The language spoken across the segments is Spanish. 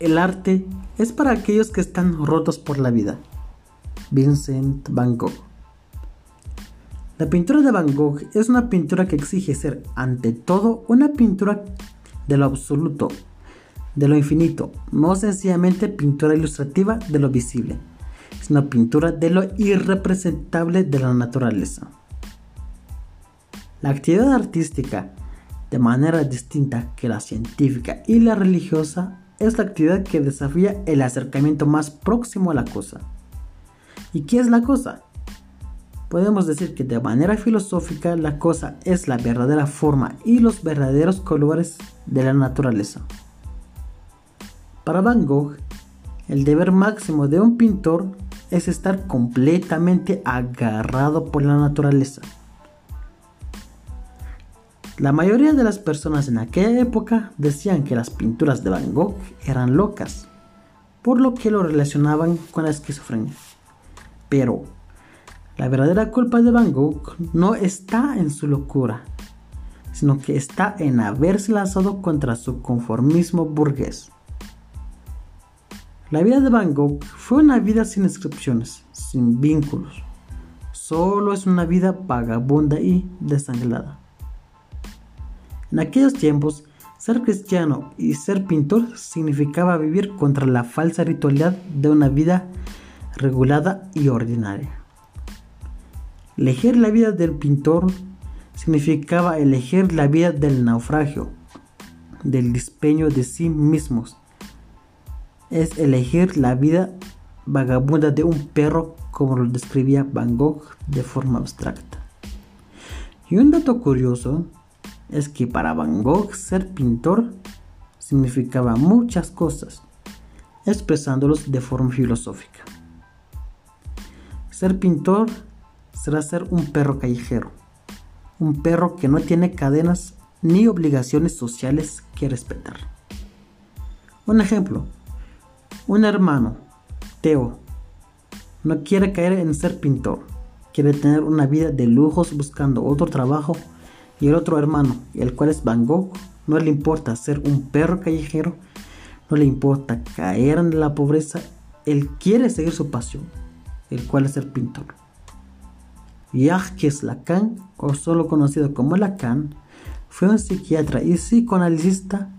el arte es para aquellos que están rotos por la vida. Vincent Van Gogh. La pintura de Van Gogh es una pintura que exige ser, ante todo, una pintura de lo absoluto, de lo infinito, no sencillamente pintura ilustrativa de lo visible, sino pintura de lo irrepresentable de la naturaleza. La actividad artística, de manera distinta que la científica y la religiosa, es la actividad que desafía el acercamiento más próximo a la cosa. ¿Y qué es la cosa? Podemos decir que de manera filosófica la cosa es la verdadera forma y los verdaderos colores de la naturaleza. Para Van Gogh, el deber máximo de un pintor es estar completamente agarrado por la naturaleza la mayoría de las personas en aquella época decían que las pinturas de Van Gogh eran locas, por lo que lo relacionaban con la esquizofrenia. Pero la verdadera culpa de Van Gogh no está en su locura, sino que está en haberse lanzado contra su conformismo burgués. La vida de Van Gogh fue una vida sin inscripciones, sin vínculos. Solo es una vida vagabunda y desangelada. En aquellos tiempos, ser cristiano y ser pintor significaba vivir contra la falsa ritualidad de una vida regulada y ordinaria. Elegir la vida del pintor significaba elegir la vida del naufragio, del despeño de sí mismos. Es elegir la vida vagabunda de un perro como lo describía Van Gogh de forma abstracta. Y un dato curioso es que para Van Gogh ser pintor significaba muchas cosas, expresándolos de forma filosófica. Ser pintor será ser un perro callejero, un perro que no tiene cadenas ni obligaciones sociales que respetar. Un ejemplo, un hermano, Teo, no quiere caer en ser pintor, quiere tener una vida de lujos buscando otro trabajo y el otro hermano, el cual es Van Gogh, no le importa ser un perro callejero, no le importa caer en la pobreza, él quiere seguir su pasión, el cual es ser pintor. Jacques Lacan, o solo conocido como Lacan, fue un psiquiatra y psicoanalista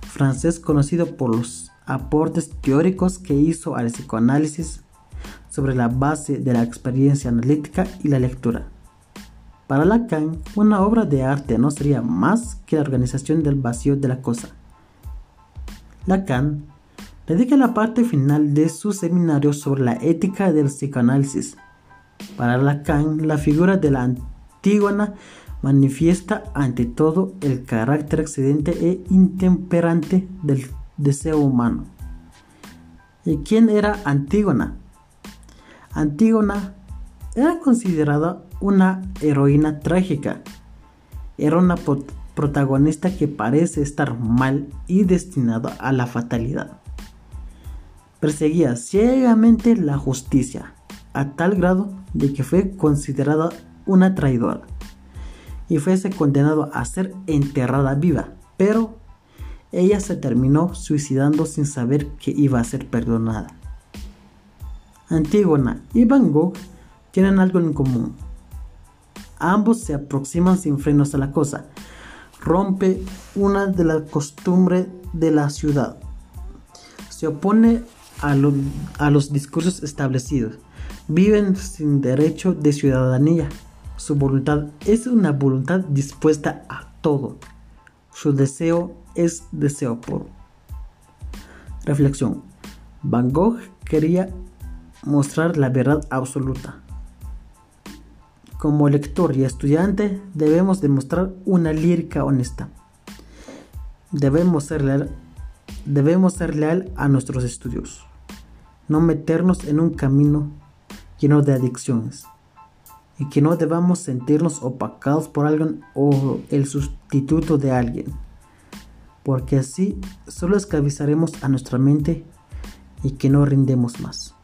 francés conocido por los aportes teóricos que hizo al psicoanálisis sobre la base de la experiencia analítica y la lectura. Para Lacan, una obra de arte no sería más que la organización del vacío de la cosa. Lacan dedica la parte final de su seminario sobre la ética del psicoanálisis. Para Lacan, la figura de la Antígona manifiesta ante todo el carácter accidente e intemperante del deseo humano. ¿Y quién era Antígona? Antígona era considerada una heroína trágica. Era una protagonista que parece estar mal y destinada a la fatalidad. Perseguía ciegamente la justicia, a tal grado de que fue considerada una traidora y fuese condenado a ser enterrada viva, pero ella se terminó suicidando sin saber que iba a ser perdonada. Antígona y Van Gogh tienen algo en común Ambos se aproximan sin frenos a la cosa. Rompe una de las costumbres de la ciudad. Se opone a, los discursos establecidos. Viven sin derecho de ciudadanía. Su voluntad es una voluntad dispuesta a todo. Su deseo es deseo puro. Reflexión. Van Gogh quería mostrar la verdad absoluta. Como lector y estudiante debemos demostrar una lírica honesta. Debemos ser leal, debemos ser leal a nuestros estudios. No meternos en un camino lleno de adicciones. Y que no debamos sentirnos opacados por alguien o el sustituto de alguien. Porque así solo esclavizaremos a nuestra mente y que no rindemos más.